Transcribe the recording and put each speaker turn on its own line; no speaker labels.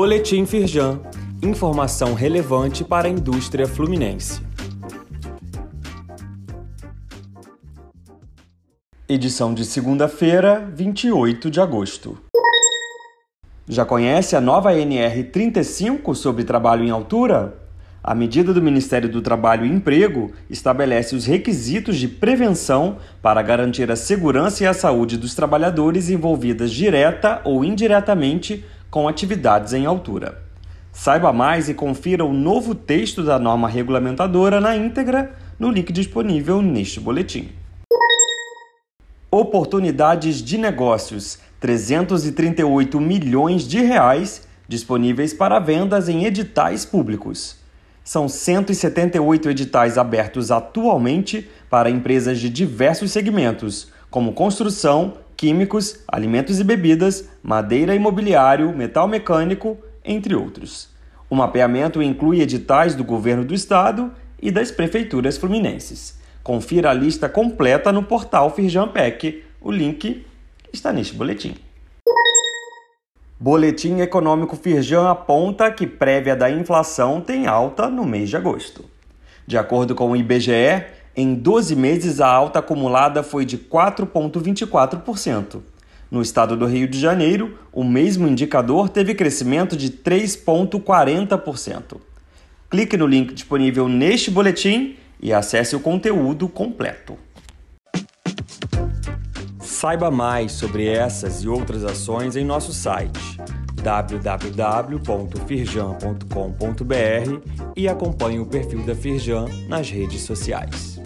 Boletim Firjan. Informação relevante para a indústria fluminense. Edição de segunda-feira, 28 de agosto. Já conhece a nova NR 35 sobre trabalho em altura? A medida do Ministério do Trabalho e Emprego estabelece os requisitos de prevenção para garantir a segurança e a saúde dos trabalhadores envolvidas direta ou indiretamente com atividades em altura. Saiba mais e confira o novo texto da norma regulamentadora na íntegra no link disponível neste boletim. Oportunidades de negócios: 338 milhões de reais disponíveis para vendas em editais públicos. São 178 editais abertos atualmente para empresas de diversos segmentos, como construção, químicos, alimentos e bebidas, madeira e mobiliário, metal mecânico, entre outros. O mapeamento inclui editais do governo do estado e das prefeituras fluminenses. Confira a lista completa no portal Firjampec. O link está neste boletim. Boletim Econômico Firjan aponta que prévia da inflação tem alta no mês de agosto. De acordo com o IBGE, em 12 meses a alta acumulada foi de 4,24%. No estado do Rio de Janeiro, o mesmo indicador teve crescimento de 3,40%. Clique no link disponível neste boletim e acesse o conteúdo completo. Saiba mais sobre essas e outras ações em nosso site www.firjan.com.br e acompanhe o perfil da Firjan nas redes sociais.